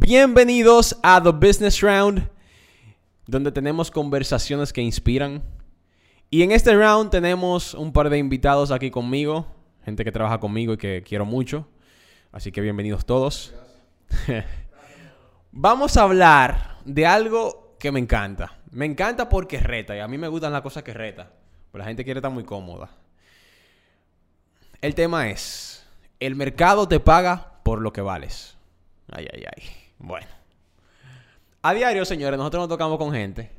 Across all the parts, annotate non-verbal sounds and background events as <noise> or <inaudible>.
Bienvenidos a The Business Round, donde tenemos conversaciones que inspiran. Y en este round tenemos un par de invitados aquí conmigo, gente que trabaja conmigo y que quiero mucho. Así que bienvenidos todos. <laughs> Vamos a hablar de algo que me encanta. Me encanta porque reta y a mí me gustan las cosas que reta. La gente quiere estar muy cómoda. El tema es, el mercado te paga por lo que vales. Ay, ay, ay. Bueno. A diario, señores, nosotros nos tocamos con gente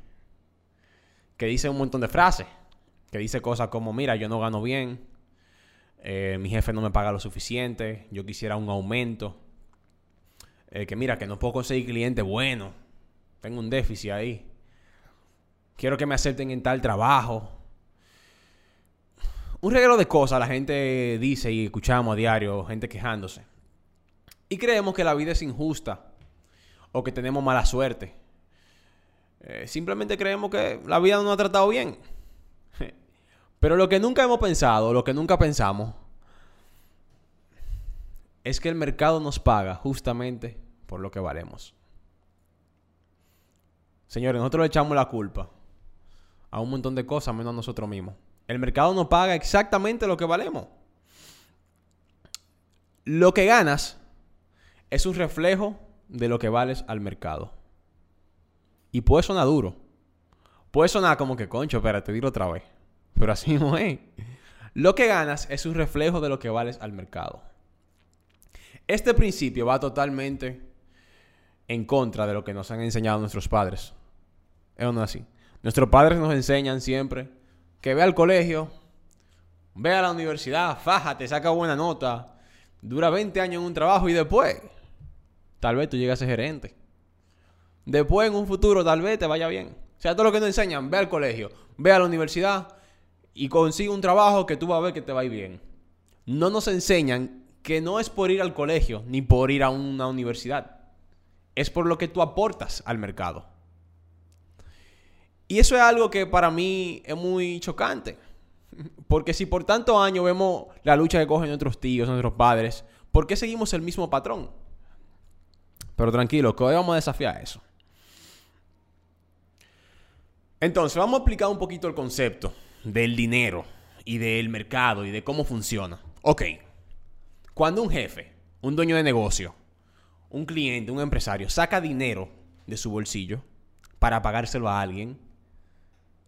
que dice un montón de frases. Que dice cosas como, mira, yo no gano bien. eh, mi jefe no me paga lo suficiente. Yo quisiera un aumento. eh, que mira, que no puedo conseguir cliente bueno. Tengo un déficit ahí. Quiero que me acepten en tal trabajo. Un regalo de cosas la gente dice y escuchamos a diario, gente quejándose. Y creemos que la vida es injusta o que tenemos mala suerte. Eh, simplemente creemos que la vida no nos ha tratado bien. <laughs> Pero lo que nunca hemos pensado, lo que nunca pensamos, es que el mercado nos paga justamente por lo que valemos. Señores, nosotros le echamos la culpa a un montón de cosas menos a nosotros mismos. El mercado nos paga exactamente lo que valemos. Lo que ganas es un reflejo de lo que vales al mercado. Y puede sonar duro. Puede sonar como que, concho, espérate, dilo otra vez. Pero así <laughs> no es. Lo que ganas es un reflejo de lo que vales al mercado. Este principio va totalmente en contra de lo que nos han enseñado nuestros padres. ¿Es o no así? Nuestros padres nos enseñan siempre que ve al colegio, ve a la universidad, fájate, saca buena nota, dura 20 años en un trabajo y después, tal vez tú llegas a ser gerente. Después, en un futuro, tal vez te vaya bien. O sea, todo lo que nos enseñan, ve al colegio, ve a la universidad y consigue un trabajo que tú vas a ver que te va a ir bien. No nos enseñan que no es por ir al colegio ni por ir a una universidad. Es por lo que tú aportas al mercado. Y eso es algo que para mí es muy chocante. <laughs> Porque si por tantos años vemos la lucha que cogen nuestros tíos, nuestros padres, ¿por qué seguimos el mismo patrón? Pero tranquilo, que hoy vamos a desafiar eso. Entonces, vamos a explicar un poquito el concepto del dinero y del mercado y de cómo funciona. Ok, cuando un jefe, un dueño de negocio, un cliente, un empresario saca dinero de su bolsillo para pagárselo a alguien,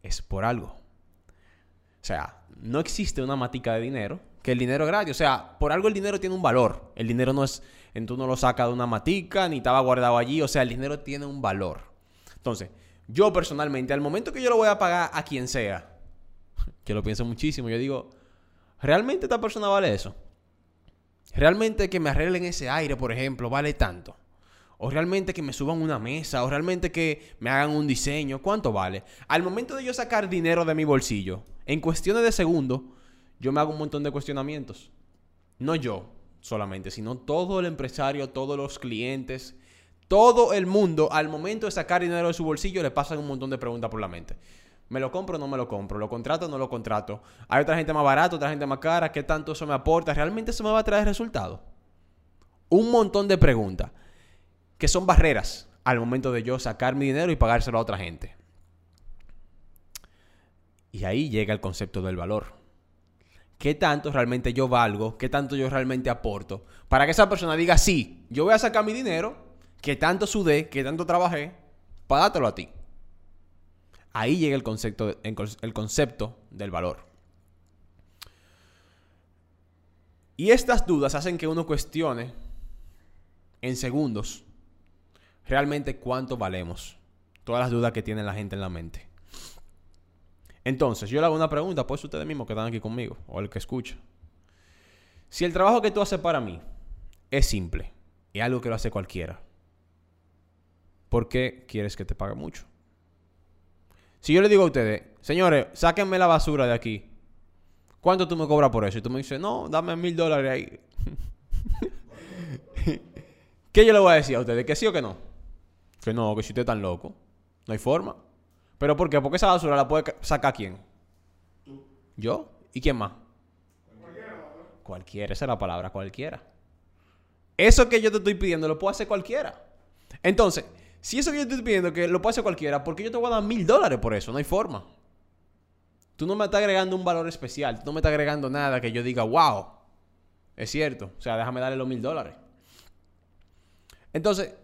es por algo. O sea, no existe una matica de dinero que el dinero es gratis. O sea, por algo el dinero tiene un valor. El dinero no es, tú no lo sacas de una matica ni estaba guardado allí. O sea, el dinero tiene un valor. Entonces, yo personalmente, al momento que yo lo voy a pagar a quien sea, <laughs> que lo pienso muchísimo, yo digo, ¿realmente esta persona vale eso? ¿Realmente que me arreglen ese aire, por ejemplo, vale tanto? O realmente que me suban una mesa, o realmente que me hagan un diseño, ¿cuánto vale? Al momento de yo sacar dinero de mi bolsillo, en cuestiones de segundos, yo me hago un montón de cuestionamientos. No yo solamente, sino todo el empresario, todos los clientes, todo el mundo, al momento de sacar dinero de su bolsillo, le pasan un montón de preguntas por la mente. ¿Me lo compro o no me lo compro? ¿Lo contrato o no lo contrato? ¿Hay otra gente más barata, otra gente más cara? ¿Qué tanto eso me aporta? ¿Realmente eso me va a traer resultados? Un montón de preguntas que son barreras al momento de yo sacar mi dinero y pagárselo a otra gente. Y ahí llega el concepto del valor. ¿Qué tanto realmente yo valgo? ¿Qué tanto yo realmente aporto? Para que esa persona diga, sí, yo voy a sacar mi dinero, que tanto sudé, que tanto trabajé, para dártelo a ti. Ahí llega el concepto, el concepto del valor. Y estas dudas hacen que uno cuestione en segundos realmente cuánto valemos. Todas las dudas que tiene la gente en la mente. Entonces, yo le hago una pregunta, pues ustedes mismos que están aquí conmigo, o el que escucha. Si el trabajo que tú haces para mí es simple, y algo que lo hace cualquiera, ¿por qué quieres que te pague mucho? Si yo le digo a ustedes, señores, sáquenme la basura de aquí, ¿cuánto tú me cobras por eso? Y tú me dices, no, dame mil dólares ahí. <laughs> ¿Qué yo le voy a decir a ustedes? ¿Que sí o que no? Que no, que si usted es tan loco. No hay forma. ¿Pero por qué? Porque esa basura la puede sacar quién? Tú. ¿Yo? ¿Y quién más? Cualquiera. Cualquiera, esa es la palabra, cualquiera. Eso que yo te estoy pidiendo lo puede hacer cualquiera. Entonces, si eso que yo estoy pidiendo que lo puede hacer cualquiera, ¿por qué yo te voy a dar mil dólares por eso? No hay forma. Tú no me estás agregando un valor especial. Tú no me estás agregando nada que yo diga, wow. Es cierto. O sea, déjame darle los mil dólares. Entonces,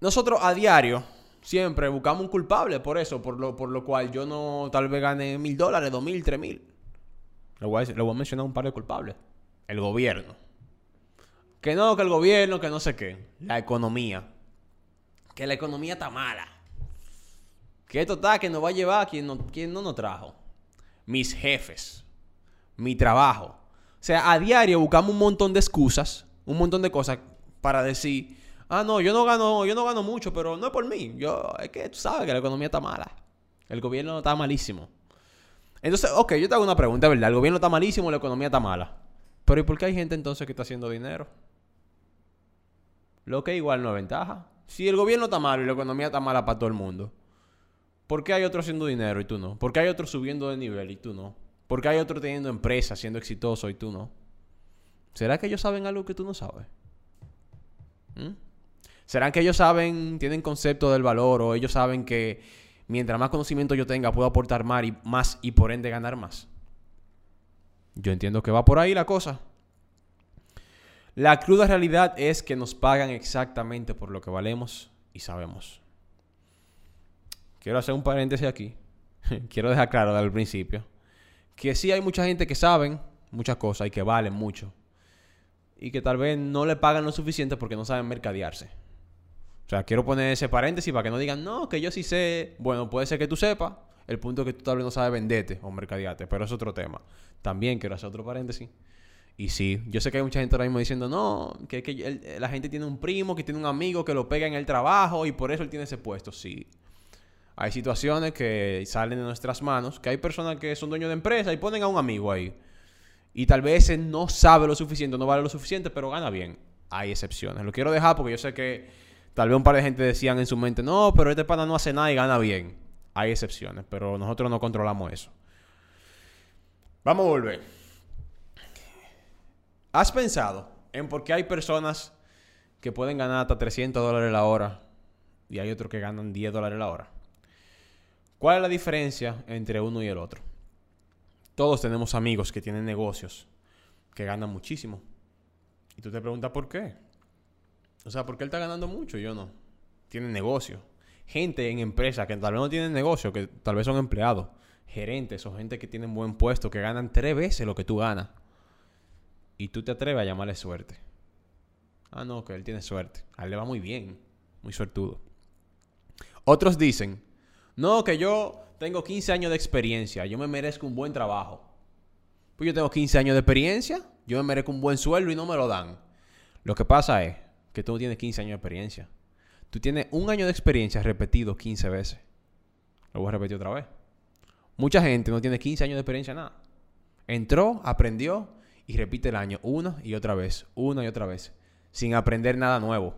nosotros a diario siempre buscamos un culpable por eso, por lo, por lo cual yo no tal vez gane mil dólares, dos mil, tres mil. Le voy, a, a mencionar un par de culpables. El gobierno. Que no, que el gobierno, que no sé qué. La economía. Que la economía está mala. Que esto está, que nos va a llevar quien no, quien no nos trajo. Mis jefes. Mi trabajo. O sea, a diario buscamos un montón de excusas, un montón de cosas para decir, ah, no, yo no gano, yo no gano mucho, pero no es por mí. Yo, es que tú sabes que la economía está mala. El gobierno está malísimo. Entonces, ok, yo te hago una pregunta, ¿verdad? El gobierno está malísimo, la economía está mala. Pero ¿y por qué hay gente entonces que está haciendo dinero? Lo que igual no es ventaja. Si el gobierno está malo y la economía está mala para todo el mundo, ¿por qué hay otros haciendo dinero y tú no? ¿Por qué hay otros subiendo de nivel y tú no? ¿Por qué hay otros teniendo empresas, siendo exitoso y tú no? ¿Será que ellos saben algo que tú no sabes? ¿Mm? ¿Será que ellos saben, tienen concepto del valor o ellos saben que mientras más conocimiento yo tenga puedo aportar más y, más y por ende ganar más? Yo entiendo que va por ahí la cosa. La cruda realidad es que nos pagan exactamente por lo que valemos y sabemos. Quiero hacer un paréntesis aquí. <laughs> Quiero dejar claro desde el principio que sí hay mucha gente que saben muchas cosas y que valen mucho. Y que tal vez no le pagan lo suficiente porque no saben mercadearse. O sea, quiero poner ese paréntesis para que no digan, no, que yo sí sé. Bueno, puede ser que tú sepas. El punto es que tú tal vez no sabes venderte o mercadearte, pero es otro tema. También quiero hacer otro paréntesis. Y sí, yo sé que hay mucha gente ahora mismo diciendo, no, que, que la gente tiene un primo, que tiene un amigo que lo pega en el trabajo y por eso él tiene ese puesto. Sí. Hay situaciones que salen de nuestras manos, que hay personas que son dueños de empresa y ponen a un amigo ahí. Y tal vez ese no sabe lo suficiente, no vale lo suficiente, pero gana bien. Hay excepciones. Lo quiero dejar porque yo sé que tal vez un par de gente decían en su mente, no, pero este pana no hace nada y gana bien. Hay excepciones, pero nosotros no controlamos eso. Vamos a volver. ¿Has pensado en por qué hay personas que pueden ganar hasta 300 dólares la hora y hay otros que ganan 10 dólares la hora? ¿Cuál es la diferencia entre uno y el otro? Todos tenemos amigos que tienen negocios que ganan muchísimo. Y tú te preguntas por qué. O sea, ¿por qué él está ganando mucho y yo no? Tienen negocio. Gente en empresas que tal vez no tienen negocio, que tal vez son empleados, gerentes o gente que tienen buen puesto, que ganan tres veces lo que tú ganas. Y tú te atreves a llamarle suerte. Ah, no, que él tiene suerte. A él le va muy bien. Muy suertudo. Otros dicen, no, que yo tengo 15 años de experiencia. Yo me merezco un buen trabajo. Pues yo tengo 15 años de experiencia. Yo me merezco un buen sueldo y no me lo dan. Lo que pasa es que tú no tienes 15 años de experiencia. Tú tienes un año de experiencia repetido 15 veces. Lo voy a repetir otra vez. Mucha gente no tiene 15 años de experiencia en nada. Entró, aprendió y repite el año una y otra vez, una y otra vez, sin aprender nada nuevo.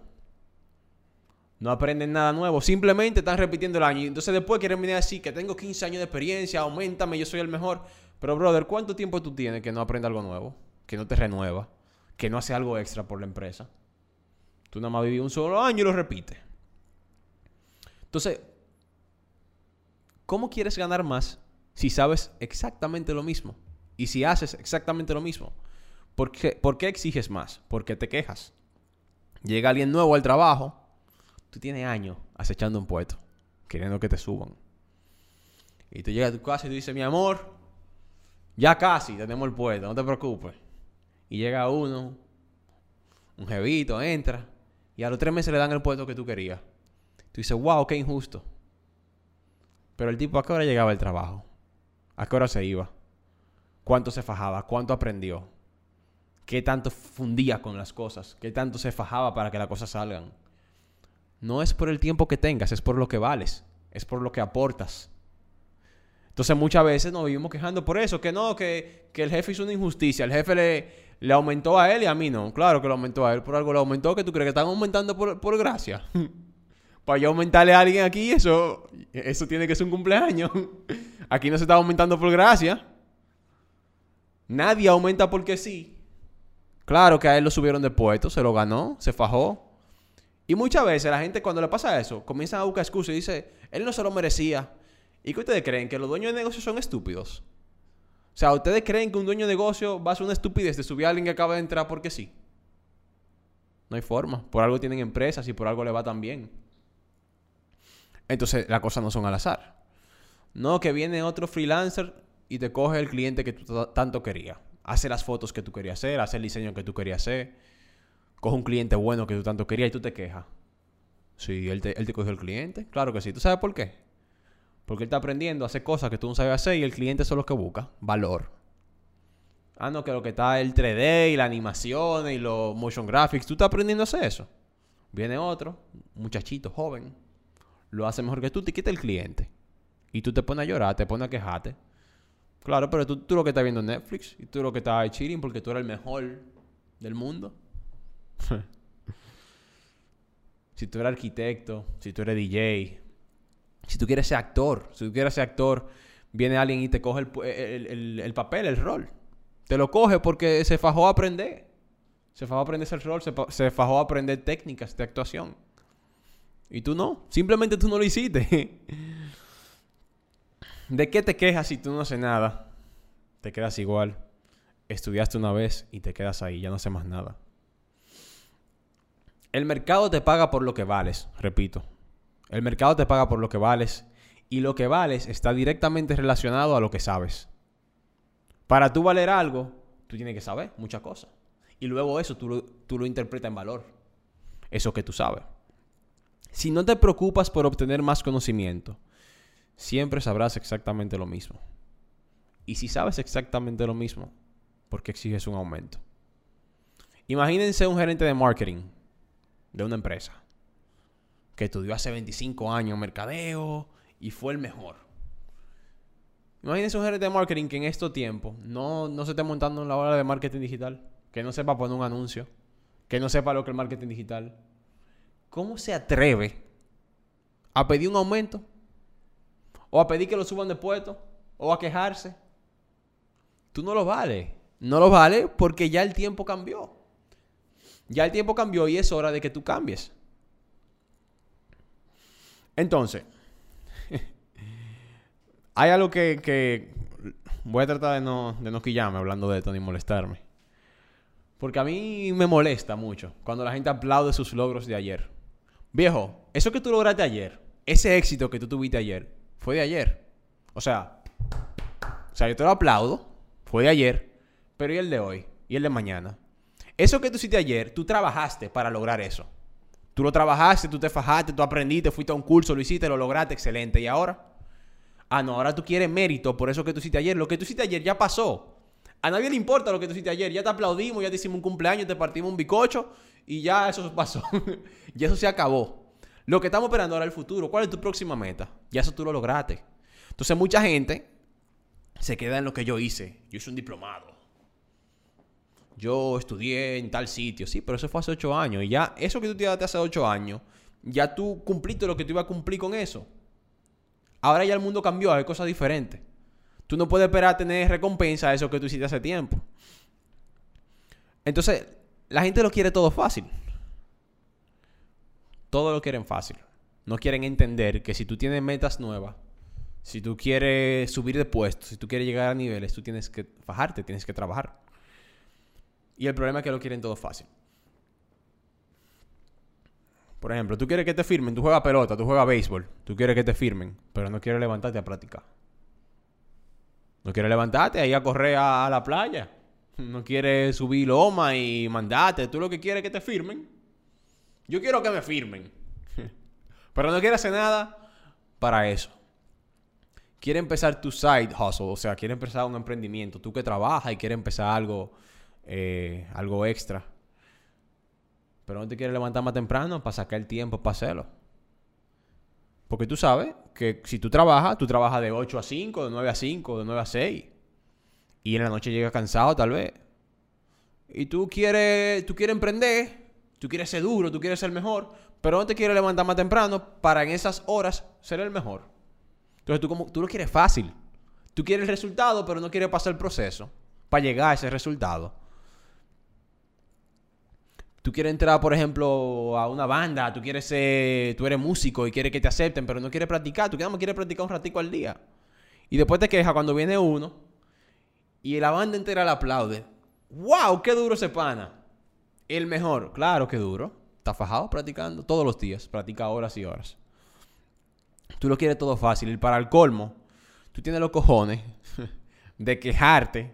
No aprenden nada nuevo, simplemente están repitiendo el año. Y entonces después quieren venir a decir que tengo 15 años de experiencia, aumentame, yo soy el mejor. Pero brother, ¿cuánto tiempo tú tienes que no aprende algo nuevo? Que no te renueva, que no hace algo extra por la empresa. Tú nada más viví un solo año y lo repites. Entonces, ¿cómo quieres ganar más si sabes exactamente lo mismo? Y si haces exactamente lo mismo. ¿Por qué, ¿Por qué exiges más? ¿Por qué te quejas? Llega alguien nuevo al trabajo. Tú tienes años acechando un puesto. Queriendo que te suban. Y tú llegas a tu casa y tú dices, mi amor, ya casi tenemos el puesto, no te preocupes. Y llega uno, un jevito, entra. Y a los tres meses le dan el puesto que tú querías. Tú dices, wow, qué injusto. Pero el tipo, ¿a qué hora llegaba al trabajo? ¿A qué hora se iba? ¿Cuánto se fajaba? ¿Cuánto aprendió? ¿Qué tanto fundía con las cosas? ¿Qué tanto se fajaba para que las cosas salgan? No es por el tiempo que tengas, es por lo que vales. Es por lo que aportas. Entonces muchas veces nos vivimos quejando por eso, que no, que, que el jefe hizo una injusticia, el jefe le, le aumentó a él y a mí no. Claro que lo aumentó a él, por algo lo aumentó, que tú crees que están aumentando por, por gracia. <laughs> Para yo aumentarle a alguien aquí, eso, eso tiene que ser un cumpleaños. <laughs> Aquí no se está aumentando por gracia. Nadie aumenta porque sí. Claro que a él lo subieron de puesto, se lo ganó, se fajó. Y muchas veces la gente cuando le pasa eso, comienzan a buscar excusas y dice, él no se lo merecía. ¿Y qué ustedes creen? ¿Que los dueños de negocios son estúpidos? O sea, ¿ustedes creen que un dueño de negocio va a ser una estupidez de subir a alguien que acaba de entrar porque sí? No hay forma. Por algo tienen empresas y por algo le va tan bien. Entonces, las cosas no son al azar. No que viene otro freelancer y te coge el cliente que tú tanto querías. Hace las fotos que tú querías hacer, hace el diseño que tú querías hacer. Coge un cliente bueno que tú tanto querías y tú te quejas. Sí, él te, él te cogió el cliente. Claro que sí. ¿Tú sabes por qué? Porque él está aprendiendo a hacer cosas que tú no sabes hacer y el cliente es lo que busca. Valor. Ah, no, que lo que está el 3D y la animación y los motion graphics. Tú estás aprendiendo a hacer eso. Viene otro, muchachito, joven. Lo hace mejor que tú, te quita el cliente. Y tú te pones a llorar, te pones a quejarte. Claro, pero tú, tú lo que estás viendo en Netflix y tú lo que estás chilling porque tú eres el mejor del mundo. <laughs> si tú eres arquitecto, si tú eres DJ, si tú quieres ser actor, si tú quieres ser actor, viene alguien y te coge el, el papel, el rol. Te lo coge porque se fajó a aprender. Se fajó a aprender ese rol, se, se fajó a aprender técnicas de actuación. Y tú no, simplemente tú no lo hiciste. <laughs> ¿De qué te quejas si tú no haces nada? Te quedas igual. Estudiaste una vez y te quedas ahí, ya no haces más nada. El mercado te paga por lo que vales, repito. El mercado te paga por lo que vales y lo que vales está directamente relacionado a lo que sabes. Para tú valer algo, tú tienes que saber muchas cosas. Y luego eso tú tú lo interpretas en valor. Eso que tú sabes. Si no te preocupas por obtener más conocimiento, siempre sabrás exactamente lo mismo. Y si sabes exactamente lo mismo, ¿por qué exiges un aumento? Imagínense un gerente de marketing de una empresa que estudió hace 25 años mercadeo y fue el mejor. Imagínense un gerente de marketing que en estos tiempos no, no se esté montando en la hora de marketing digital, que no sepa poner un anuncio, que no sepa lo que es el marketing digital. ¿Cómo se atreve a pedir un aumento? ¿O a pedir que lo suban de puesto? ¿O a quejarse? Tú no lo vales. No lo vale porque ya el tiempo cambió. Ya el tiempo cambió y es hora de que tú cambies. Entonces, <laughs> hay algo que, voy a tratar de no, de no quillarme hablando de esto ni molestarme. Porque a mí me molesta mucho cuando la gente aplaude sus logros de ayer. Viejo, eso que tú lograste ayer, ese éxito que tú tuviste ayer, fue de ayer. O sea, o sea, yo te lo aplaudo, fue de ayer, pero ¿y el de hoy? ¿Y el de mañana? Eso que tú hiciste ayer, tú trabajaste para lograr eso. Tú lo trabajaste, tú te fajaste, tú aprendiste, fuiste a un curso, lo hiciste, lo lograste, excelente. ¿Y ahora? Ah, no, ahora tú quieres mérito por eso que tú hiciste ayer. Lo que tú hiciste ayer ya pasó. A nadie le importa lo que tú hiciste ayer. Ya te aplaudimos, ya te hicimos un cumpleaños, te partimos un bicocho y ya eso <laughs> pasó. y eso se acabó. Lo que estamos esperando ahora es el futuro. ¿Cuál es tu próxima meta? Ya eso tú lo lograste. Entonces mucha gente se queda en lo que yo hice. Yo hice un diplomado. Yo estudié en tal sitio. Sí, pero eso fue hace ocho años. Y ya eso que tú te te hace ocho años, ya tú cumpliste lo que tú ibas a cumplir con eso. Ahora ya el mundo cambió, hay cosas diferentes. Tú no puedes esperar a tener recompensa a eso que tú hiciste hace tiempo. Entonces, la gente lo quiere todo fácil. Todo lo quieren fácil. No quieren entender que si tú tienes metas nuevas, si tú quieres subir de puesto, si tú quieres llegar a niveles, tú tienes que fajarte, tienes que trabajar. Y el problema es que lo quieren todo fácil. Por ejemplo, tú quieres que te firmen, tú juegas pelota, tú juegas béisbol, tú quieres que te firmen, pero no quieres levantarte a practicar. No quieres levantarte ahí a correr a, la playa. No quieres subir loma y mandarte. Tú lo que quieres es que te firmen. Yo quiero que me firmen. <laughs> pero no quieres hacer nada para eso. Quiere empezar tu side hustle, o sea, quiere empezar un emprendimiento. Tú que trabajas y quieres empezar algo, eh, algo extra pero no te quieres levantar más temprano para sacar el tiempo para hacerlo. Porque tú sabes que si tú trabajas, tú trabajas de 8 a 5, de 9 a 5, de 9 a 6. Y en la noche llegas cansado tal vez. Y tú quieres, tú quieres emprender, tú quieres ser duro, tú quieres ser mejor, pero no te quieres levantar más temprano para en esas horas ser el mejor. Entonces tú, como, tú lo quieres fácil. Tú quieres el resultado, pero no quieres pasar el proceso para llegar a ese resultado. Tú quieres entrar, por ejemplo, a una banda, tú quieres ser, tú eres músico y quieres que te acepten, pero no quieres practicar, tú quieres practicar un ratico al día. Y después te quejas cuando viene uno y la banda entera le aplaude. ¡Wow! ¡Qué duro ese pana! El mejor. Claro que duro. Está fajado practicando todos los días. Practica horas y horas. Tú lo quieres todo fácil. Y para el colmo, tú tienes los cojones <laughs> de quejarte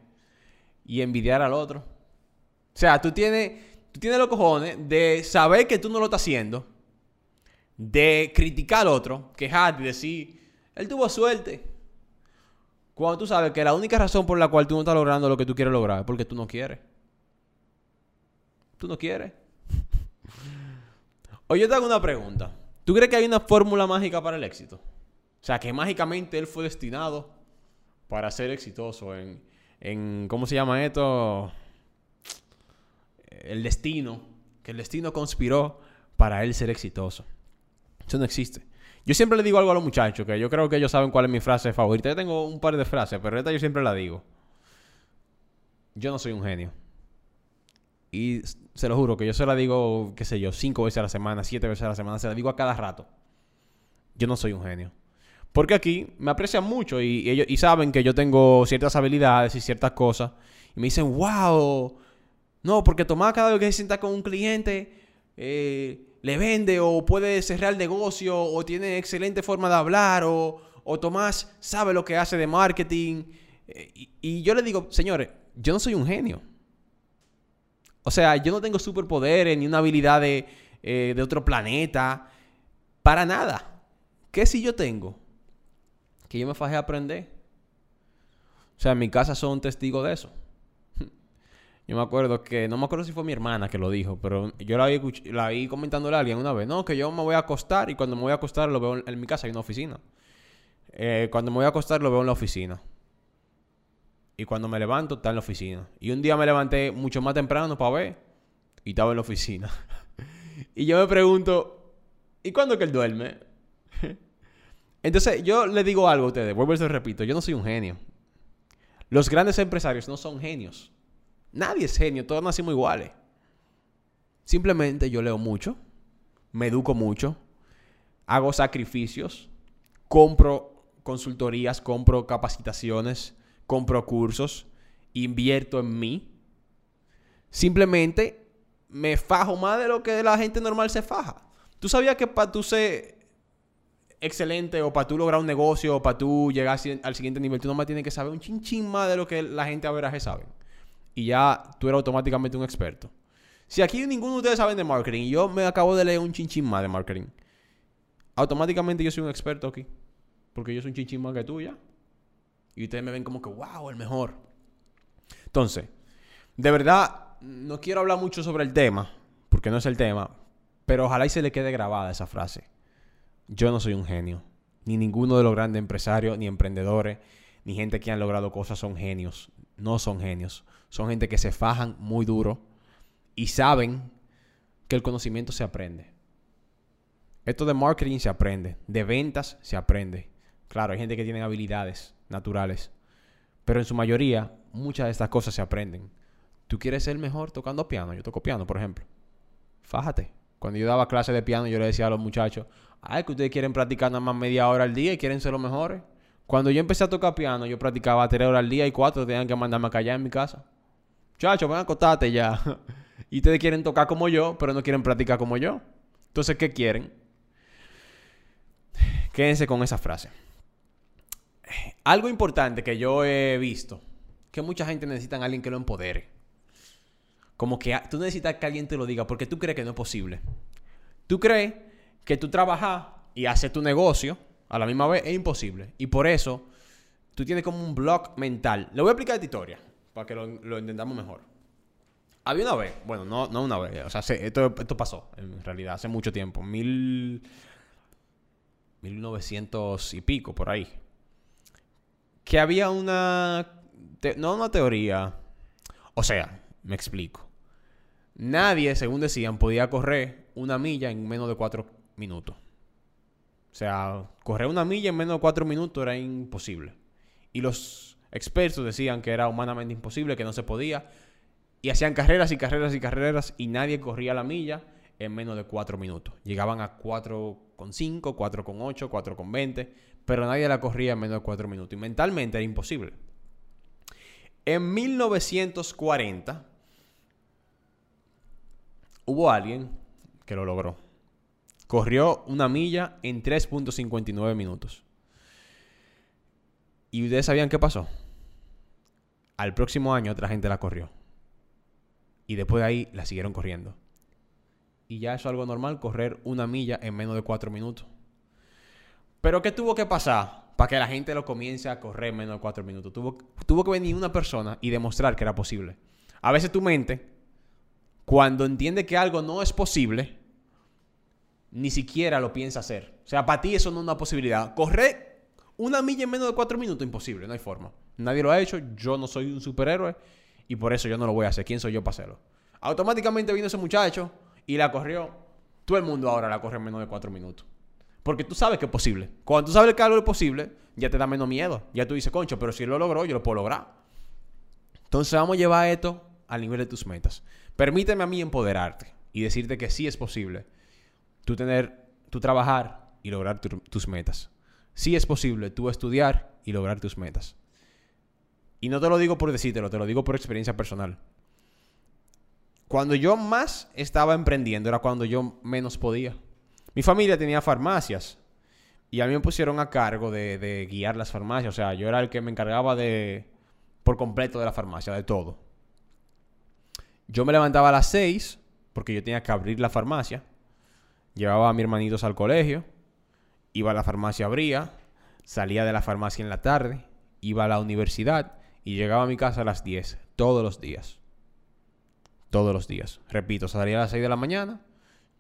y envidiar al otro. O sea, tú tienes, tú tienes los cojones de saber que tú no lo estás haciendo, de criticar al otro, quejarte decir, él tuvo suerte. Cuando tú sabes que la única razón por la cual tú no estás logrando lo que tú quieres lograr es porque tú no quieres. Tú no quieres. <laughs> O yo te hago una pregunta. ¿Tú crees que hay una fórmula mágica para el éxito? O sea, que mágicamente él fue destinado para ser exitoso en, en ¿cómo se llama esto? El destino. Que el destino conspiró para él ser exitoso. Eso no existe. Yo siempre le digo algo a los muchachos, que yo creo que ellos saben cuál es mi frase favorita. Yo tengo un par de frases, pero esta yo siempre la digo. Yo no soy un genio. Y se lo juro que yo se la digo, qué sé yo, cinco veces a la semana, siete veces a la semana, se la digo a cada rato. Yo no soy un genio. Porque aquí me aprecian mucho y, ellos y saben que yo tengo ciertas habilidades y ciertas cosas. Y me dicen, wow. No, porque Tomás cada vez que se sienta con un cliente, eh, le vende o puede cerrar el negocio o tiene excelente forma de hablar o, o Tomás sabe lo que hace de marketing. Eh, y, yo le digo, señores, yo no soy un genio. O sea, yo no tengo superpoderes ni una habilidad de, eh, de otro planeta. Para nada. ¿Qué si yo tengo? Que yo me fajé a aprender. O sea, en mi casa son testigos de eso. Yo me acuerdo que, no me acuerdo si fue mi hermana que lo dijo, pero yo la vi, la vi comentándole a alguien una vez, no, que yo me voy a acostar y cuando me voy a acostar lo veo en, mi casa, hay una oficina. Eh, cuando me voy a acostar lo veo en la oficina. Y cuando me levanto está en la oficina. Y un día me levanté mucho más temprano para ver y estaba en la oficina. <laughs> y yo me pregunto, ¿y cuándo que él duerme? <laughs> Entonces yo le digo algo a ustedes, vuelvo y repito, yo no soy un genio. Los grandes empresarios no son genios. Nadie es genio, todos nacimos iguales. Simplemente yo leo mucho, me educo mucho, hago sacrificios, compro consultorías, compro capacitaciones, compro cursos, invierto en mí. Simplemente me fajo más de lo que la gente normal se faja. ¿Tú sabías que para tú ser excelente o para tú lograr un negocio o para tú llegar al siguiente nivel, tú nomás tienes que saber un chin más de lo que la gente a veraje sabe? Y ya tú eres automáticamente un experto. Si aquí ninguno de ustedes saben de marketing y yo me acabo de leer un chinchín más de marketing, automáticamente yo soy un experto aquí. Porque yo soy un chinchín más que tú ya. Y ustedes me ven como que, wow, el mejor. Entonces, de verdad, no quiero hablar mucho sobre el tema, porque no es el tema, pero ojalá y se le quede grabada esa frase. Yo no soy un genio. Ni ninguno de los grandes empresarios, ni emprendedores, ni gente que han logrado cosas son genios. No son genios son gente que se fajan muy duro y saben que el conocimiento se aprende. Esto de marketing se aprende, de ventas se aprende. Claro, hay gente que tiene habilidades naturales, pero en su mayoría muchas de estas cosas se aprenden. ¿Tú quieres ser mejor tocando piano? Yo toco piano, por ejemplo. Fájate. Cuando yo daba clase de piano, yo le decía a los muchachos, ay, que ustedes quieren practicar nada más media hora al día y quieren ser los mejores. Cuando yo empecé a tocar piano, yo practicaba tres horas al día y cuatro tenían que mandarme a callar en mi casa. Chacho, ven a acostarte ya. <laughs> y ustedes quieren tocar como yo, pero no quieren practicar como yo. Entonces, ¿qué quieren? Quédense con esa frase. Algo importante que yo he visto, que mucha gente necesita a alguien que lo empodere. Como que tú necesitas que alguien te lo diga porque tú crees que no es posible. Tú crees que tú trabajas y haces tu negocio a la misma vez es imposible. Y por eso tú tienes como un block mental. Le voy a explicar esta historia para que lo, entendamos mejor. Había una vez, bueno, no, no una vez, o sea, esto, esto pasó en realidad hace mucho tiempo, mil, 1900 y pico por ahí, que había una, no una teoría, o sea, me explico. Nadie, según decían, podía correr una milla en menos de cuatro minutos. O sea, correr una milla en menos de cuatro minutos era imposible. Y los expertos decían que era humanamente imposible, que no se podía. Y hacían carreras y carreras y carreras y nadie corría la milla en menos de 4 minutos. Llegaban a 4,5, 4,8, 4,20, pero nadie la corría en menos de 4 minutos. Y mentalmente era imposible. En 1940 hubo alguien que lo logró. Corrió una milla en 3.59 minutos. ¿Y ustedes sabían qué pasó? Al próximo año otra gente la corrió. Y después de ahí la siguieron corriendo. Y ya es algo normal correr una milla en menos de 4 minutos. Pero ¿qué tuvo que pasar para que la gente lo comience a correr en menos de 4 minutos? Tuvo, tuvo que venir una persona y demostrar que era posible. A veces tu mente, cuando entiende que algo no es posible, ni siquiera lo piensa hacer. O sea, para ti eso no es una posibilidad. Correr una milla en menos de 4 minutos, imposible, no hay forma. Nadie lo ha hecho, yo no soy un superhéroe y por eso yo no lo voy a hacer. ¿Quién soy yo para hacerlo? Automáticamente vino ese muchacho y la corrió. Todo el mundo ahora la corre en menos de 4 minutos. Porque tú sabes que es posible. Cuando tú sabes que algo es posible, ya te da menos miedo. Ya tú dices, concho, pero si él lo logró, yo lo puedo lograr. Entonces vamos a llevar esto al nivel de tus metas. Permíteme a mí empoderarte y decirte que sí es posible tú tener, tú trabajar y lograr tu- tus metas. Sí es posible tú estudiar y lograr tus metas. Y no te lo digo por decírtelo, te lo digo por experiencia personal. Cuando yo más estaba emprendiendo era cuando yo menos podía. Mi familia tenía farmacias y a mí me pusieron a cargo de, de guiar las farmacias. O sea, yo era el que me encargaba de por completo de la farmacia, de todo. Yo me levantaba a las 6 porque yo tenía que abrir la farmacia. Llevaba a mis hermanitos al colegio. Iba a la farmacia, abría. Salía de la farmacia en la tarde. Iba a la universidad. Y llegaba a mi casa a las 10. Todos los días. Todos los días. Repito, salía a las 6 de la mañana.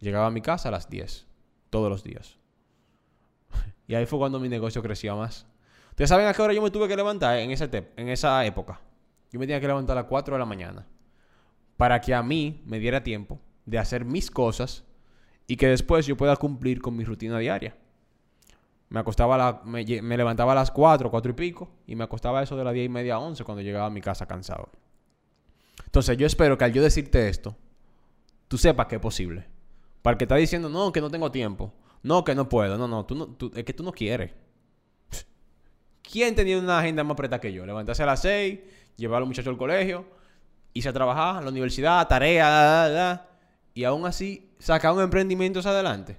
Llegaba a mi casa a las 10. Todos los días. <laughs> Y ahí fue cuando mi negocio crecía más. ¿Ustedes saben a qué hora yo me tuve que levantar en, ese en esa época? Yo me tenía que levantar a las 4 de la mañana. Para que a mí me diera tiempo de hacer mis cosas y que después yo pueda cumplir con mi rutina diaria. Me acostaba me, levantaba a las 4, 4 y pico y me acostaba eso de las 10 y media a 11 cuando llegaba a mi casa cansado. Entonces yo espero que al yo decirte esto, tú sepas que es posible. Para el que está diciendo, no, que no tengo tiempo. No, que no puedo. No, no, tú no tú- es que tú no quieres. ¿Quién tenía una agenda más apretada que yo? Levantarse a las 6, llevar a los muchachos al colegio, irse a trabajar, a la universidad, tarea, da, da, da, y aún así sacar un emprendimiento hacia adelante.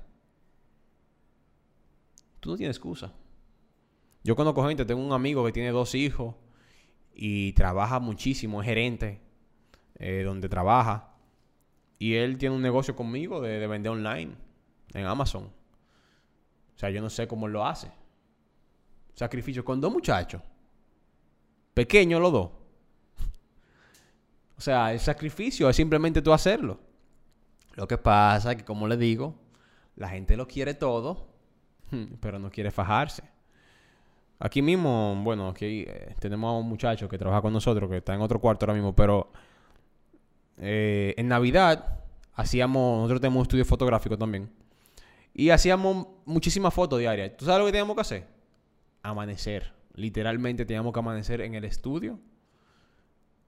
Tú no tienes excusa. Yo conozco gente, tengo un amigo que tiene dos hijos y trabaja muchísimo, es gerente eh, donde trabaja. Y él tiene un negocio conmigo de, de vender online en Amazon. O sea, yo no sé cómo él lo hace. Sacrificio con dos muchachos. Pequeños los dos. <laughs> O sea, el sacrificio es simplemente tú hacerlo. Lo que pasa es que, como le digo, la gente lo quiere todo, <laughs> pero no quiere fajarse. Aquí mismo, bueno, aquí eh, tenemos a un muchacho que trabaja con nosotros, que está en otro cuarto ahora mismo, pero eh, en Navidad hacíamos, nosotros tenemos un estudio fotográfico también, y hacíamos muchísimas fotos diarias. ¿Tú sabes lo que teníamos que hacer? Amanecer. Literalmente teníamos que amanecer en el estudio,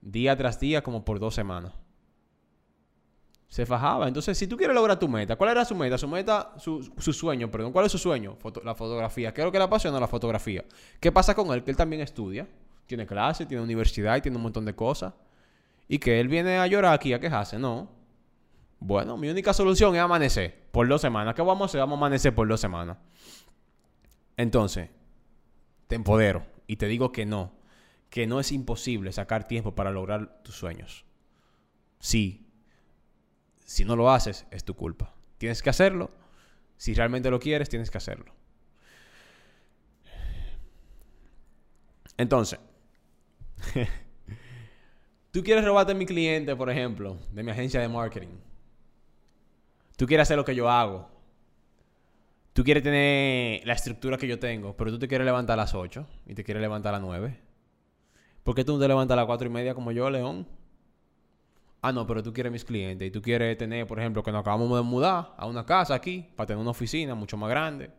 día tras día, como por dos semanas. Se fajaba. Entonces, si tú quieres lograr tu meta, ¿cuál era su meta? Su meta, su, su sueño, perdón. ¿Cuál es su sueño? La fotografía. ¿Qué es lo que le apasiona la fotografía? ¿Qué pasa con él? Que él también estudia. Tiene clase, tiene universidad y tiene un montón de cosas. Y que él viene a llorar aquí, a quejarse. No. Bueno, mi única solución es amanecer por dos semanas. ¿Qué vamos a hacer? Vamos a amanecer por dos semanas. Entonces, te empodero y te digo que no. Que no es imposible sacar tiempo para lograr tus sueños. Sí, si no lo haces, es tu culpa. Tienes que hacerlo. Si realmente lo quieres, tienes que hacerlo. Entonces, <laughs> tú quieres robarte a mi cliente, por ejemplo, de mi agencia de marketing. Tú quieres hacer lo que yo hago. Tú quieres tener la estructura que yo tengo, pero tú te quieres levantar a las 8 y te quieres levantar a las 9. ¿Por qué tú no te levantas a las 4 y media como yo, León? Ah, no, pero tú quieres mis clientes y tú quieres tener, por ejemplo, que nos acabamos de mudar a una casa aquí para tener una oficina mucho más grande.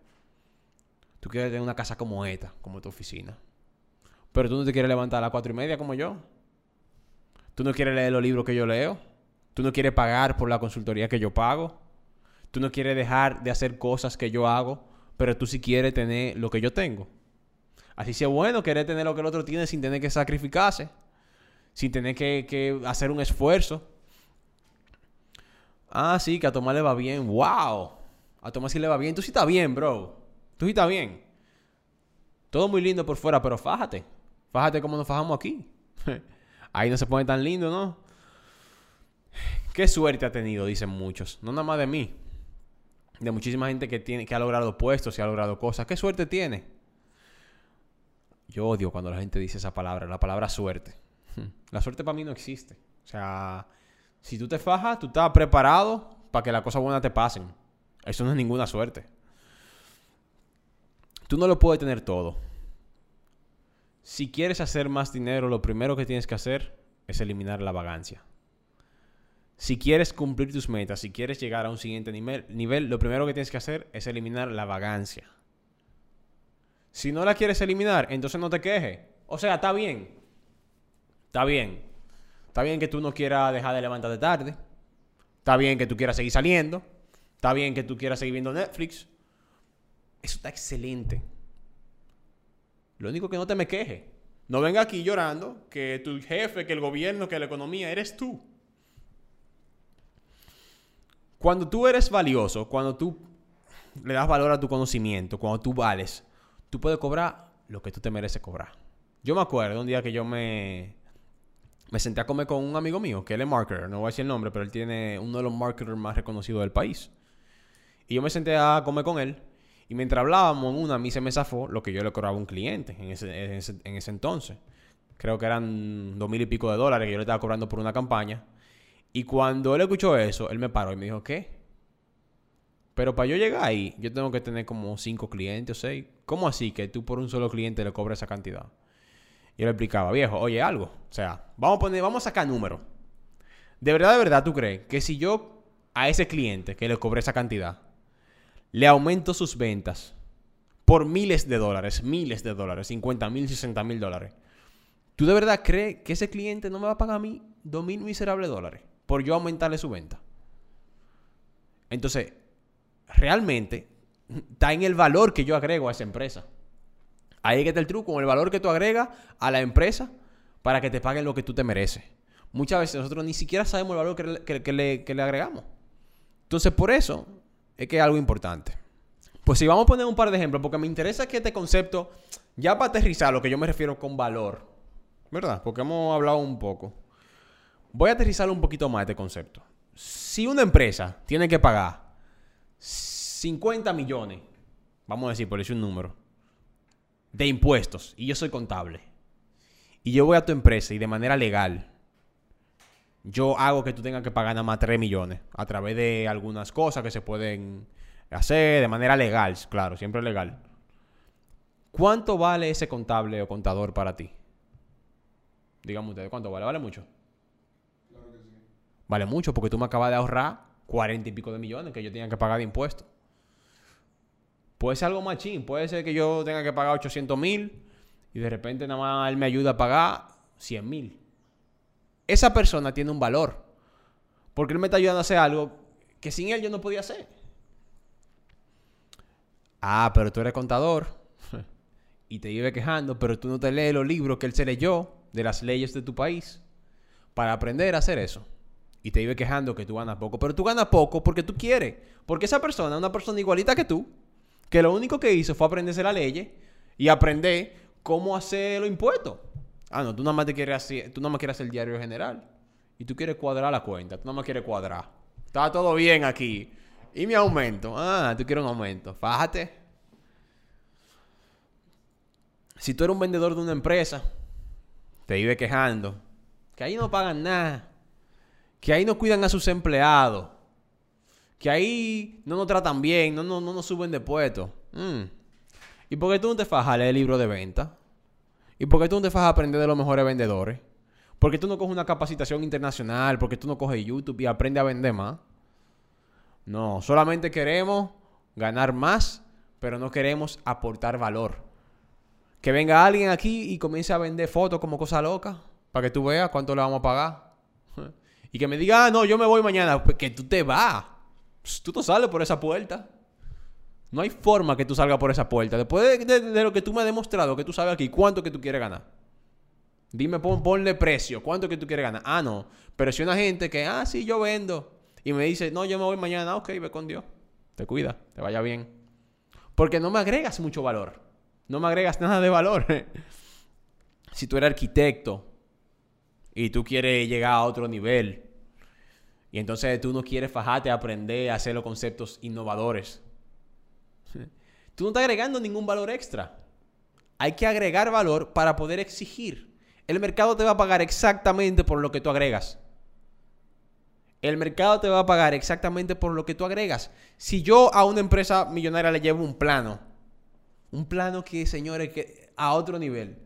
Tú quieres tener una casa como esta, como tu oficina. Pero tú no te quieres levantar a las cuatro y media como yo. Tú no quieres leer los libros que yo leo. Tú no quieres pagar por la consultoría que yo pago. Tú no quieres dejar de hacer cosas que yo hago, pero tú sí quieres tener lo que yo tengo. Así sea bueno querer tener lo que el otro tiene sin tener que sacrificarse, sin tener que, hacer un esfuerzo. Ah, sí, que a Tomás le va bien. ¡Wow! A Tomás sí le va bien. Tú sí estás bien, bro. Tú sí estás bien. Todo muy lindo por fuera, pero fájate. Fájate cómo nos fajamos aquí. <laughs> Ahí no se pone tan lindo, ¿no? Qué suerte ha tenido, dicen muchos. No nada más de mí. De muchísima gente que, tiene, que ha logrado puestos y ha logrado cosas. ¿Qué suerte tiene? Yo odio cuando la gente dice esa palabra, la palabra suerte. La suerte para mí no existe. O sea, si tú te fajas, tú estás preparado para que las cosas buenas te pasen. Eso no es ninguna suerte. Tú no lo puedes tener todo. Si quieres hacer más dinero, lo primero que tienes que hacer es eliminar la vagancia. Si quieres cumplir tus metas, si quieres llegar a un siguiente nivel, nivel, lo primero que tienes que hacer es eliminar la vagancia. Si no la quieres eliminar, entonces no te quejes. O sea, está bien. Está bien. Está bien que tú no quieras dejar de levantarte tarde. Está bien que tú quieras seguir saliendo. Está bien que tú quieras seguir viendo Netflix. Eso está excelente. Lo único que no te me queje. No venga aquí llorando que tu jefe, que el gobierno, que la economía eres tú. Cuando tú eres valioso, cuando tú le das valor a tu conocimiento, cuando tú vales, tú puedes cobrar lo que tú te mereces cobrar. Yo me acuerdo un día que yo me, me senté a comer con un amigo mío, que él es marketer, no voy a decir el nombre, pero él tiene uno de los marketers más reconocidos del país. Y yo me senté a comer con él y mientras hablábamos, una a mí se me zafó lo que yo le cobraba a un cliente en ese, en ese, entonces. Creo que eran dos mil y pico de dólares que yo le estaba cobrando por una campaña. Y cuando él escuchó eso, él me paró y me dijo, ¿qué? Pero para yo llegar ahí, yo tengo que tener como cinco clientes o seis. ¿Cómo así que tú por un solo cliente le cobras esa cantidad? Y él explicaba, viejo, oye, algo. O sea, vamos a poner, vamos a sacar números. De verdad, de verdad, ¿tú crees que si yo a ese cliente que le cobré esa cantidad, le aumento sus ventas por miles de dólares, miles de dólares, 50 mil, 60 mil dólares. ¿Tú de verdad crees que ese cliente no me va a pagar a mí 2 mil miserables dólares por yo aumentarle su venta? Entonces, realmente está en el valor que yo agrego a esa empresa. Ahí que está el truco, el valor que tú agregas a la empresa para que te paguen lo que tú te mereces. Muchas veces nosotros ni siquiera sabemos el valor que, le, que le agregamos. Entonces, por eso es que es algo importante. Pues si vamos a poner un par de ejemplos, porque me interesa que este concepto, ya para aterrizar lo que yo me refiero con valor, ¿verdad? Porque hemos hablado un poco. Voy a aterrizar un poquito más este concepto. Si una empresa tiene que pagar 50 millones, vamos a decir, por decir un número, de impuestos, y yo soy contable, y yo voy a tu empresa y de manera legal, yo hago que tú tengas que pagar nada más 3 millones a través de algunas cosas que se pueden hacer de manera legal, claro, siempre legal. ¿Cuánto vale ese contable o contador para ti? Dígame ustedes, ¿cuánto vale? ¿Vale mucho? Claro que sí. Vale mucho porque tú me acabas de ahorrar 40 y pico de millones que yo tenía que pagar de impuestos. Puede ser algo machín, puede ser que yo tenga que pagar 800 mil y de repente nada más él me ayuda a pagar 100 mil esa persona tiene un valor. Porque él me está ayudando a hacer algo que sin él yo no podía hacer. Ah, pero tú eres contador <laughs> y te vive quejando, pero tú no te lees los libros que él se leyó de las leyes de tu país para aprender a hacer eso. Y te vive quejando que tú ganas poco, pero tú ganas poco porque tú quieres. Porque esa persona es una persona igualita que tú, que lo único que hizo fue aprenderse la ley y aprender cómo hacer los impuestos. Ah, no, tú nada más te quieres hacer, tú nada más quieres hacer el diario general. Y tú quieres cuadrar la cuenta. Tú nada más quieres cuadrar. Está todo bien aquí. Y mi aumento. Ah, tú quieres un aumento. Fájate. Si tú eres un vendedor de una empresa, te vive quejando. Que ahí no pagan nada. Que ahí no cuidan a sus empleados. Que ahí no nos tratan bien. No, no, no nos suben de puesto. Mm. ¿Y por qué tú no te fajas a leer el libro de venta? ¿Y por qué tú no te vas a aprender de los mejores vendedores? ¿Por qué tú no coges una capacitación internacional? ¿Por qué tú no coges YouTube y aprendes a vender más? No, solamente queremos ganar más, pero no queremos aportar valor. Que venga alguien aquí y comience a vender fotos como cosa loca, para que tú veas cuánto le vamos a pagar. <laughs> Y que me diga, ah, no, yo me voy mañana. Pues que tú te vas. Pues, tú no sales por esa puerta. No hay forma que tú salgas por esa puerta. Después de, lo que tú me has demostrado, que tú sabes aquí, ¿cuánto que tú quieres ganar? Dime, pon, ponle precio. ¿Cuánto que tú quieres ganar? Ah, no. Pero si una gente que, ah, sí, yo vendo. Y me dice, no, yo me voy mañana. Ok, ve con Dios. Te cuida, te vaya bien. Porque no me agregas mucho valor. No me agregas nada de valor. <laughs> si tú eres arquitecto y tú quieres llegar a otro nivel, y entonces tú no quieres fajarte a aprender a hacer los conceptos innovadores, tú no estás agregando ningún valor extra. Hay que agregar valor para poder exigir. El mercado te va a pagar exactamente por lo que tú agregas. El mercado te va a pagar exactamente por lo que tú agregas. Si yo a una empresa millonaria le llevo un plano, un plano que, señores, que a otro nivel,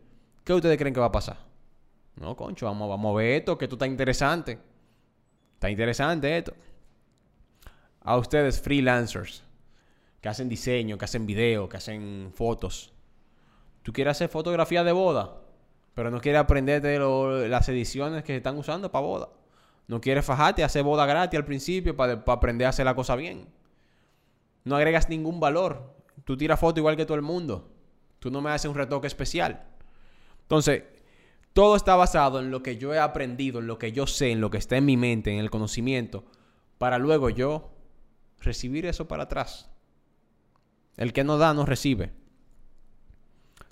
¿qué ustedes creen que va a pasar? No, concho, vamos, vamos a ver esto, que esto está interesante. Está interesante esto. A ustedes, freelancers, que hacen diseño, que hacen video, que hacen fotos. Tú quieres hacer fotografía de boda, pero no quieres aprender de lo- las ediciones que se están usando para boda. No quieres fajarte, hacer boda gratis al principio para aprender a hacer la cosa bien. No agregas ningún valor. Tú tiras foto igual que todo el mundo. Tú no me haces un retoque especial. Entonces, todo está basado en lo que yo he aprendido, en lo que yo sé, en lo que está en mi mente, en el conocimiento, para luego yo recibir eso para atrás. El que no da, no recibe.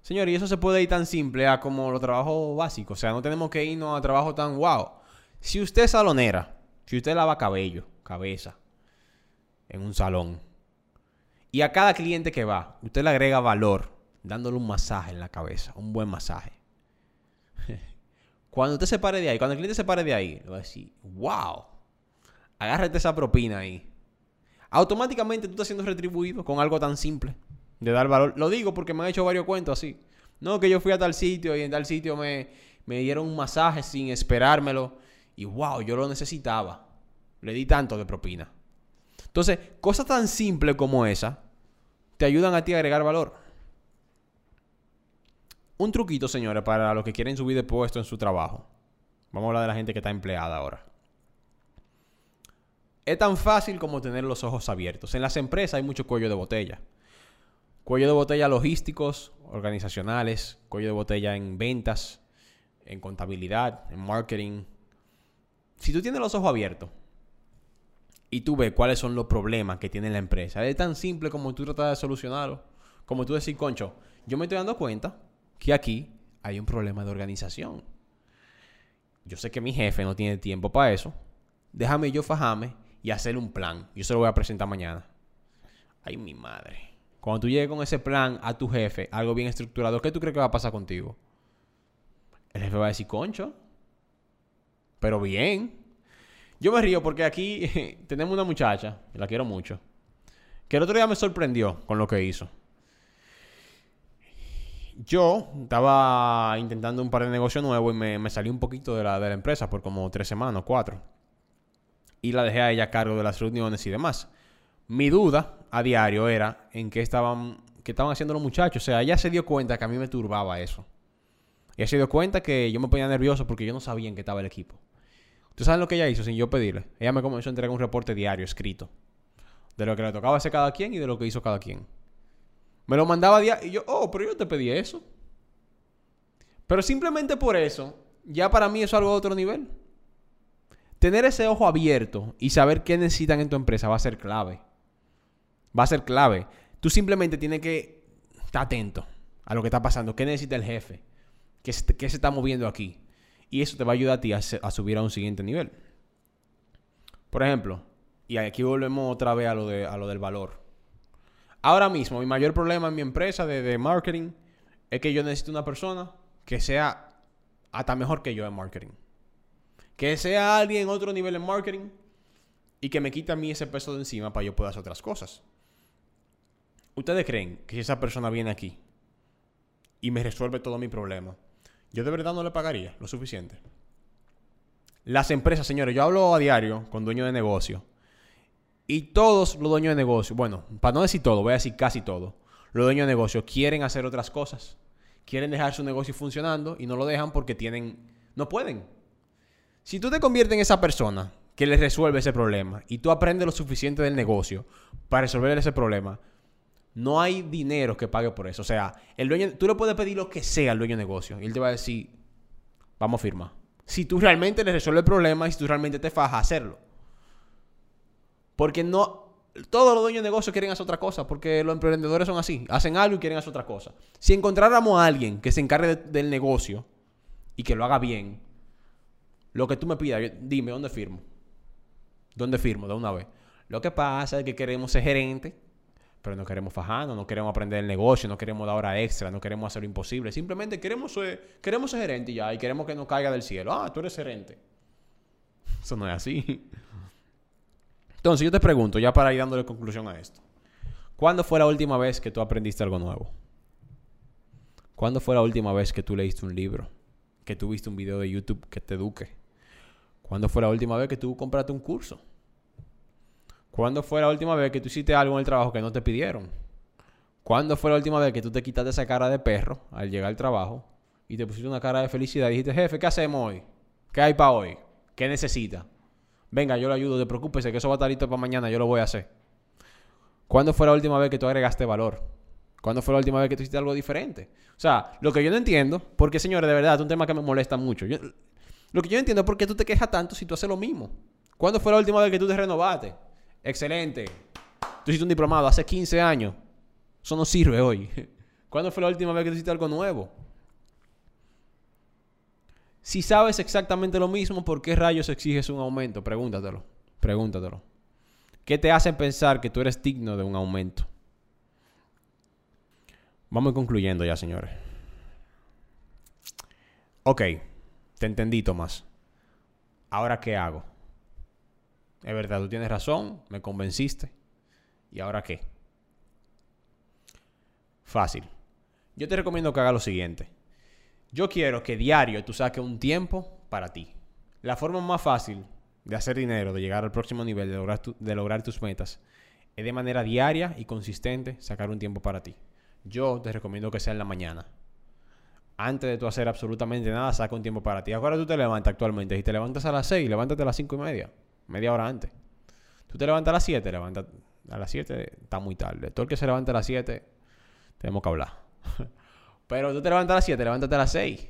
Señor, y eso se puede ir tan simple a como los trabajos básicos. O sea, no tenemos que irnos a trabajo tan wow. Si usted es salonera, si usted lava cabello, cabeza, en un salón, y a cada cliente que va, usted le agrega valor, dándole un masaje en la cabeza, un buen masaje. Cuando usted se pare de ahí, cuando el cliente se pare de ahí, le va a decir, wow, agárrate esa propina ahí. Automáticamente tú estás siendo retribuido con algo tan simple de dar valor. Lo digo porque me han hecho varios cuentos así. No, que yo fui a tal sitio y en tal sitio me, me dieron un masaje sin esperármelo. Y wow, yo lo necesitaba. Le di tanto de propina. Entonces, cosas tan simples como esa te ayudan a ti a agregar valor. Un truquito, señores, para los que quieren subir de puesto en su trabajo. Vamos a hablar de la gente que está empleada ahora. Es tan fácil como tener los ojos abiertos. En las empresas hay mucho cuello de botella. Cuello de botella logísticos, organizacionales, cuello de botella en ventas, en contabilidad, en marketing. Si tú tienes los ojos abiertos y tú ves cuáles son los problemas que tiene la empresa, es tan simple como tú tratar de solucionarlo. Como tú decir, concho, yo me estoy dando cuenta que aquí hay un problema de organización. Yo sé que mi jefe no tiene tiempo para eso. Déjame yo fajarme y hacer un plan. Yo se lo voy a presentar mañana. Ay, mi madre. Cuando tú llegues con ese plan a tu jefe, algo bien estructurado, ¿qué tú crees que va a pasar contigo? El jefe va a decir, concho. Pero bien. Yo me río porque aquí <laughs> tenemos una muchacha, la quiero mucho, que el otro día me sorprendió con lo que hizo. Yo estaba intentando un par de negocios nuevos y me, salí un poquito de la, de la empresa por como tres semanas, cuatro. Y la dejé a ella a cargo de las reuniones y demás. Mi duda a diario era en qué estaban, qué estaban haciendo los muchachos. O sea, ella se dio cuenta que a mí me turbaba eso. Ella se dio cuenta que yo me ponía nervioso porque yo no sabía en qué estaba el equipo. ¿Tú sabes lo que ella hizo sin yo pedirle? Ella me comenzó a entregar un reporte diario escrito. De lo que le tocaba hacer cada quien y de lo que hizo cada quien. Me lo mandaba diario y yo, oh, pero yo te pedí eso. Pero simplemente por eso, ya para mí eso es algo de otro nivel. Tener ese ojo abierto y saber qué necesitan en tu empresa va a ser clave. Va a ser clave. Tú simplemente tienes que estar atento a lo que está pasando. ¿Qué necesita el jefe? ¿Qué se, qué se está moviendo aquí? Y eso te va a ayudar a ti a, a subir a un siguiente nivel. Por ejemplo, y aquí volvemos otra vez a lo, de, a lo del valor. Ahora mismo, mi mayor problema en mi empresa de, marketing es que yo necesito una persona que sea hasta mejor que yo en marketing. Que sea alguien en otro nivel en marketing y que me quite a mí ese peso de encima para yo poder hacer otras cosas. ¿Ustedes creen que si esa persona viene aquí y me resuelve todo mi problema, yo de verdad no le pagaría lo suficiente? Las empresas, señores, yo hablo a diario con dueños de negocio. Y todos los dueños de negocio, bueno, para no decir todo, voy a decir casi todo, los dueños de negocio quieren hacer otras cosas. Quieren dejar su negocio funcionando y no lo dejan porque tienen, no pueden. Si tú te conviertes en esa persona que le resuelve ese problema y tú aprendes lo suficiente del negocio para resolver ese problema, no hay dinero que pague por eso. O sea, el dueño, tú le puedes pedir lo que sea al dueño de negocio y él te va a decir, vamos a firmar. Si tú realmente le resuelves el problema y si tú realmente te fajas a hacerlo. Porque no, todos los dueños de negocio quieren hacer otra cosa, porque los emprendedores son así, hacen algo y quieren hacer otra cosa. Si encontráramos a alguien que se encargue de- del negocio y que lo haga bien, lo que tú me pidas, yo- dime, ¿dónde firmo? ¿Dónde firmo? De una vez. Lo que pasa es que queremos ser gerente, pero no queremos fajarnos, no queremos aprender el negocio, no queremos dar hora extra, no queremos hacer lo imposible. Simplemente queremos ser, queremos ser gerente ya, y queremos que nos caiga del cielo. Ah, tú eres gerente. <laughs> Eso no es así. Entonces yo te pregunto, ya para ir dándole conclusión a esto. ¿Cuándo fue la última vez que tú aprendiste algo nuevo? ¿Cuándo fue la última vez que tú leíste un libro? Que tú viste un video de YouTube que te eduque? ¿Cuándo fue la última vez que tú compraste un curso? ¿Cuándo fue la última vez que tú hiciste algo en el trabajo que no te pidieron? ¿Cuándo fue la última vez que tú te quitaste esa cara de perro al llegar al trabajo y te pusiste una cara de felicidad y dijiste, jefe, ¿qué hacemos hoy? ¿Qué hay para hoy? ¿Qué necesita? Venga, yo lo ayudo, te preocúpese que eso va a estar listo para mañana, yo lo voy a hacer. ¿Cuándo fue la última vez que tú agregaste valor? ¿Cuándo fue la última vez que tú hiciste algo diferente? O sea, lo que yo no entiendo, porque señores, de verdad, es un tema que me molesta mucho. Lo que yo no entiendo es por qué tú te quejas tanto si tú haces lo mismo. ¿Cuándo fue la última vez que tú te renovaste? Excelente. Tú hiciste un diplomado hace 15 años. Eso no sirve hoy. <laughs> ¿Cuándo fue la última vez que tú hiciste algo nuevo? Si sabes exactamente lo mismo, ¿por qué rayos exiges un aumento? Pregúntatelo. Pregúntatelo. ¿Qué te hace pensar que tú eres digno de un aumento? Vamos concluyendo ya, señores. Ok, te entendí, Tomás. ¿Ahora qué hago? Es verdad, tú tienes razón, me convenciste. ¿Y ahora qué? Fácil. Yo te recomiendo que hagas lo siguiente. Yo quiero que diario tú saques un tiempo para ti. La forma más fácil de hacer dinero, de llegar al próximo nivel, de lograr, tus metas, es de manera diaria y consistente sacar un tiempo para ti. Yo te recomiendo que sea en la mañana. Antes de tú hacer absolutamente nada, saca un tiempo para ti. Ahora tú te levantas actualmente. Si te levantas a las 6, levántate a las 5 y media. Media hora antes. Tú te levantas a las 7, levanta a las 7, está muy tarde. Todo el que se levanta a las 7, tenemos que hablar. <laughs> Pero tú te levantas a las 7, levántate a las 6.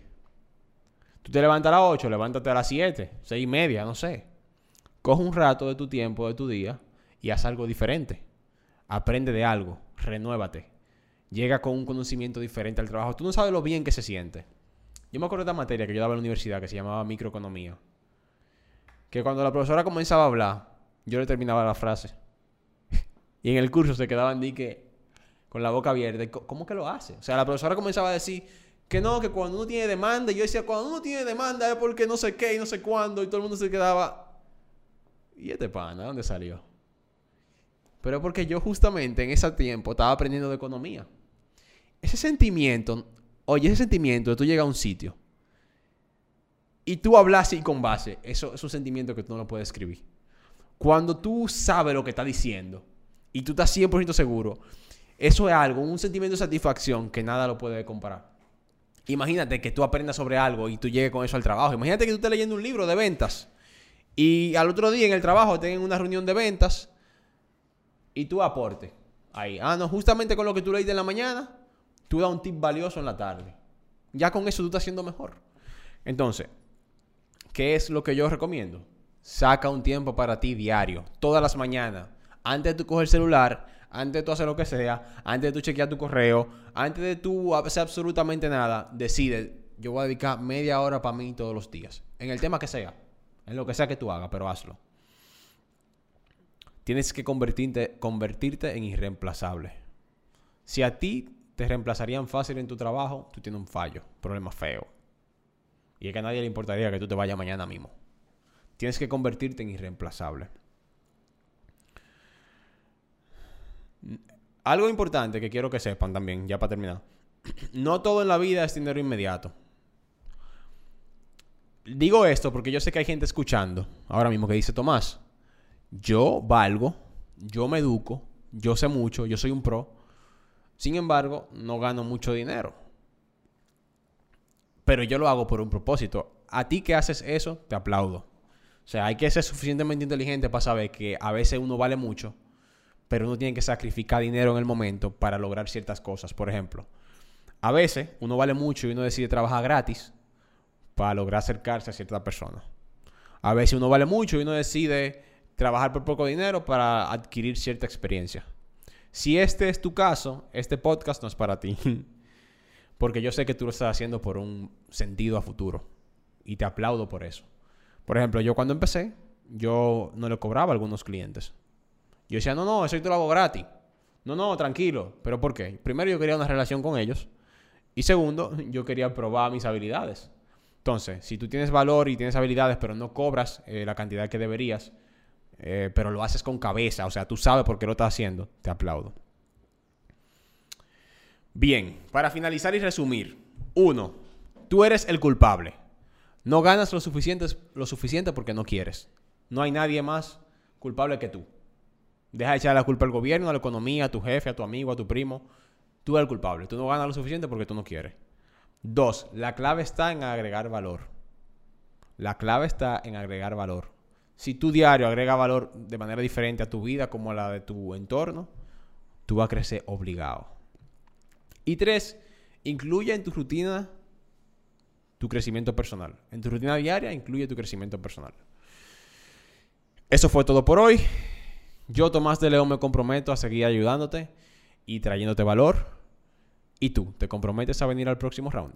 Tú te levantas a las 8, levántate a las 7, 6 y media, no sé. Coge un rato de tu tiempo, de tu día, y haz algo diferente. Aprende de algo, renuévate. Llega con un conocimiento diferente al trabajo. Tú no sabes lo bien que se siente. Yo me acuerdo de esta materia que yo daba en la universidad que se llamaba microeconomía. Que cuando la profesora comenzaba a hablar, yo le terminaba la frase. <laughs> y en el curso se quedaban di que con la boca abierta. Y ¿Cómo que lo hace? O sea, la profesora comenzaba a decir que no, que cuando uno tiene demanda, y yo decía, cuando uno tiene demanda es porque no sé qué y no sé cuándo, y todo el mundo se quedaba. ¿Y este pana? ¿Dónde salió? Pero porque yo justamente en ese tiempo estaba aprendiendo de economía. Ese sentimiento, oye, ese sentimiento de tú llegas a un sitio y tú hablas así con base, eso es un sentimiento que tú no lo puedes escribir. Cuando tú sabes lo que está diciendo y tú estás 100% seguro, eso es algo, un sentimiento de satisfacción que nada lo puede comparar. Imagínate que tú aprendas sobre algo y tú llegues con eso al trabajo. Imagínate que tú estés leyendo un libro de ventas y al otro día en el trabajo tengan una reunión de ventas y tú aporte ahí. Ah, no, justamente con lo que tú leíste en la mañana, tú das un tip valioso en la tarde. Ya con eso tú estás haciendo mejor. Entonces, ¿qué es lo que yo recomiendo? Saca un tiempo para ti diario, todas las mañanas, antes de tú coger el celular, antes de tú hacer lo que sea, antes de tú chequear tu correo, antes de tú hacer absolutamente nada, decide, yo voy a dedicar media hora para mí todos los días, en el tema que sea, en lo que sea que tú hagas, pero hazlo. Tienes que convertirte, convertirte en irreemplazable. Si a ti te reemplazarían fácil en tu trabajo, tú tienes un fallo, problema feo. Y es que a nadie le importaría que tú te vayas mañana mismo. Tienes que convertirte en irreemplazable. Algo importante que quiero que sepan también, ya para terminar. <clears throat> No todo en la vida es dinero inmediato. Digo esto porque yo sé que hay gente escuchando ahora mismo que dice, Tomás, yo valgo, yo me educo, yo sé mucho, yo soy un pro. Sin embargo, no gano mucho dinero. Pero yo lo hago por un propósito. a ti que haces eso, te aplaudo. O sea, hay que ser suficientemente inteligente para saber que a veces uno vale mucho, pero uno tiene que sacrificar dinero en el momento para lograr ciertas cosas. Por ejemplo, a veces uno vale mucho y uno decide trabajar gratis para lograr acercarse a cierta persona. A veces uno vale mucho y uno decide trabajar por poco dinero para adquirir cierta experiencia. Si este es tu caso, este podcast no es para ti. <laughs> Porque yo sé que tú lo estás haciendo por un sentido a futuro. Y te aplaudo por eso. Por ejemplo, yo cuando empecé, yo no le cobraba a algunos clientes. Yo decía, no, no, eso yo te lo hago gratis. No, no, tranquilo. ¿Pero por qué? Primero, yo quería una relación con ellos. Y segundo, <laughs> yo quería probar mis habilidades. Entonces, si tú tienes valor y tienes habilidades, pero no cobras eh, la cantidad que deberías, eh, pero lo haces con cabeza, o sea, tú sabes por qué lo estás haciendo, te aplaudo. Bien, para finalizar y resumir. Uno, tú eres el culpable. No ganas lo suficiente, lo suficiente porque no quieres. No hay nadie más culpable que tú. Deja de echar la culpa al gobierno, a la economía, a tu jefe, a tu amigo, a tu primo. Tú eres el culpable. Tú no ganas lo suficiente porque tú no quieres. Dos, la clave está en agregar valor. La clave está en agregar valor. Si tu diario agrega valor de manera diferente a tu vida como a la de tu entorno, tú vas a crecer obligado. Y tres, incluye en tu rutina tu crecimiento personal. En tu rutina diaria incluye tu crecimiento personal. Eso fue todo por hoy. Yo, Tomás de León, me comprometo a seguir ayudándote y trayéndote valor. ¿Y tú? ¿Te comprometes a venir al próximo round?